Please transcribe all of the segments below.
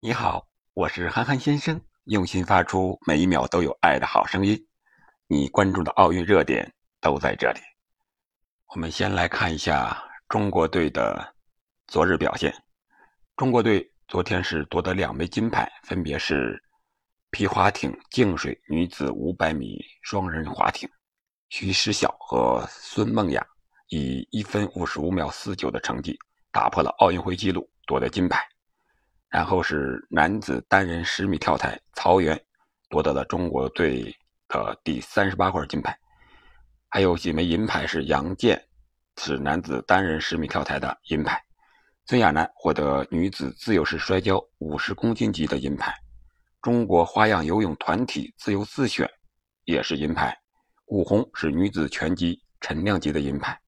你好，我是憨憨先生，用心发出每一秒都有爱的好声音。你关注的奥运热点都在这里。我们先来看一下中国队的昨日表现。中国队昨天是夺得两枚金牌，分别是皮划艇净水女子500米双人划艇，徐诗晓和孙梦雅以一分五十五秒四九的成绩打破了奥运会纪录，夺得金牌。然后是男子单人十米跳台，曹原夺得了中国队的第三十八块金牌，还有几枚银牌是杨健是男子单人十米跳台的银牌，孙亚楠获得女子自由式摔跤五十公斤级的银牌，中国花样游泳团体自由自选也是银牌，古红是女子拳击陈亮级的银牌，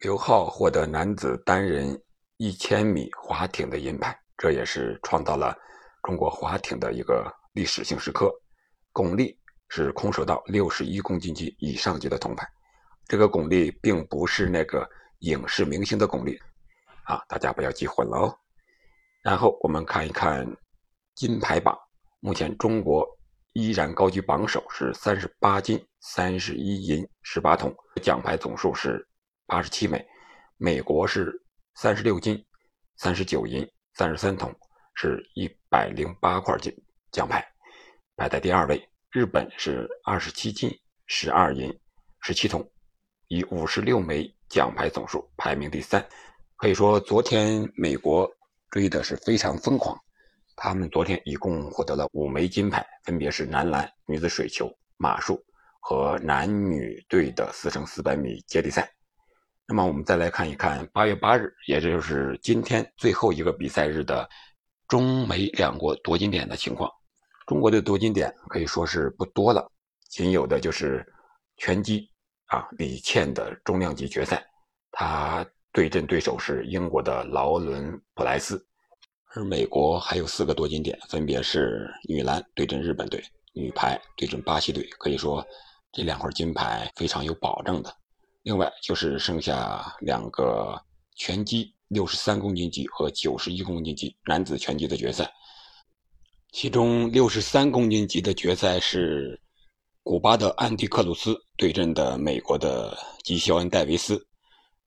刘浩获得男子单人一千米划艇的银牌。这也是创造了中国划艇的一个历史性时刻。巩俐是空手道六十一公斤级以上级的铜牌。这个巩俐并不是那个影视明星的巩俐啊，大家不要记混了哦。然后我们看一看金牌榜，目前中国依然高居榜首，是三十八金、三十一银、十八铜，奖牌总数是八十七枚。美国是三十六金、三十九银。三十三铜是一百零八块金奖牌，排在第二位。日本是二十七金十二银十七铜，以五十六枚奖牌总数排名第三。可以说，昨天美国追的是非常疯狂。他们昨天一共获得了五枚金牌，分别是男篮、女子水球、马术和男女队的四乘四百米接力赛。那么我们再来看一看八月八日，也就是今天最后一个比赛日的中美两国夺金点的情况。中国的夺金点可以说是不多了，仅有的就是拳击啊李倩的重量级决赛，她对阵对手是英国的劳伦普莱斯。而美国还有四个夺金点，分别是女篮对阵日本队，女排对阵巴西队。可以说这两块金牌非常有保证的。另外就是剩下两个拳击六十三公斤级和九十一公斤级男子拳击的决赛，其中六十三公斤级的决赛是古巴的安迪克鲁斯对阵的美国的吉肖恩戴维斯，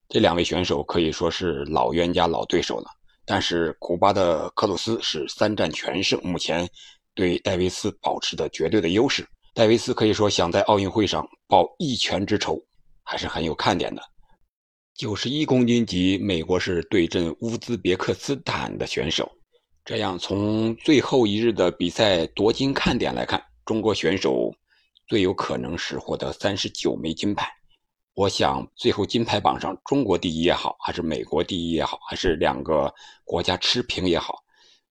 这两位选手可以说是老冤家老对手了。但是古巴的克鲁斯是三战全胜，目前对戴维斯保持的绝对的优势。戴维斯可以说想在奥运会上报一拳之仇。还是很有看点的。九十一公斤级，美国是对阵乌兹别克斯坦的选手。这样，从最后一日的比赛夺金看点来看，中国选手最有可能是获得三十九枚金牌。我想，最后金牌榜上，中国第一也好，还是美国第一也好，还是两个国家持平也好，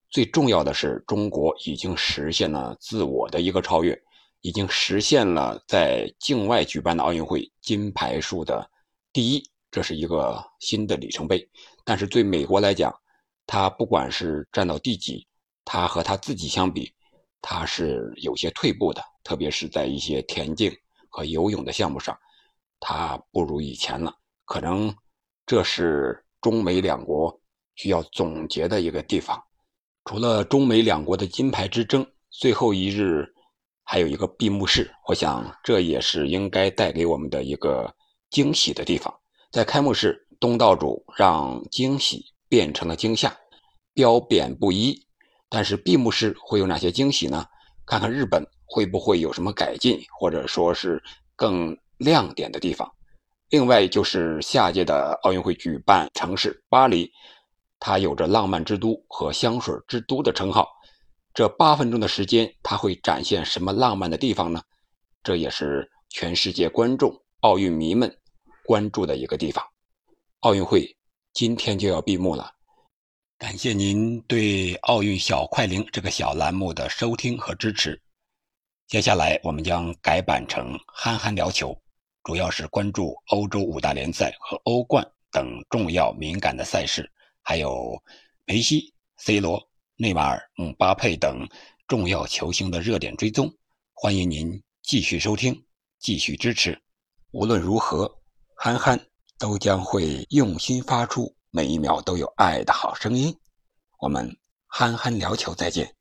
最重要的是，中国已经实现了自我的一个超越。已经实现了在境外举办的奥运会金牌数的第一，这是一个新的里程碑。但是对美国来讲，他不管是站到第几，他和他自己相比，他是有些退步的，特别是在一些田径和游泳的项目上，他不如以前了。可能这是中美两国需要总结的一个地方。除了中美两国的金牌之争，最后一日。还有一个闭幕式，我想这也是应该带给我们的一个惊喜的地方。在开幕式，东道主让惊喜变成了惊吓，褒贬不一。但是闭幕式会有哪些惊喜呢？看看日本会不会有什么改进，或者说是更亮点的地方。另外就是下届的奥运会举办城市巴黎，它有着浪漫之都和香水之都的称号。这八分钟的时间，他会展现什么浪漫的地方呢？这也是全世界观众、奥运迷们关注的一个地方。奥运会今天就要闭幕了，感谢您对《奥运小快灵》这个小栏目的收听和支持。接下来我们将改版成“憨憨聊球”，主要是关注欧洲五大联赛和欧冠等重要敏感的赛事，还有梅西、C 罗。内马尔、姆巴佩等重要球星的热点追踪，欢迎您继续收听，继续支持。无论如何，憨憨都将会用心发出每一秒都有爱的好声音。我们憨憨聊球再见。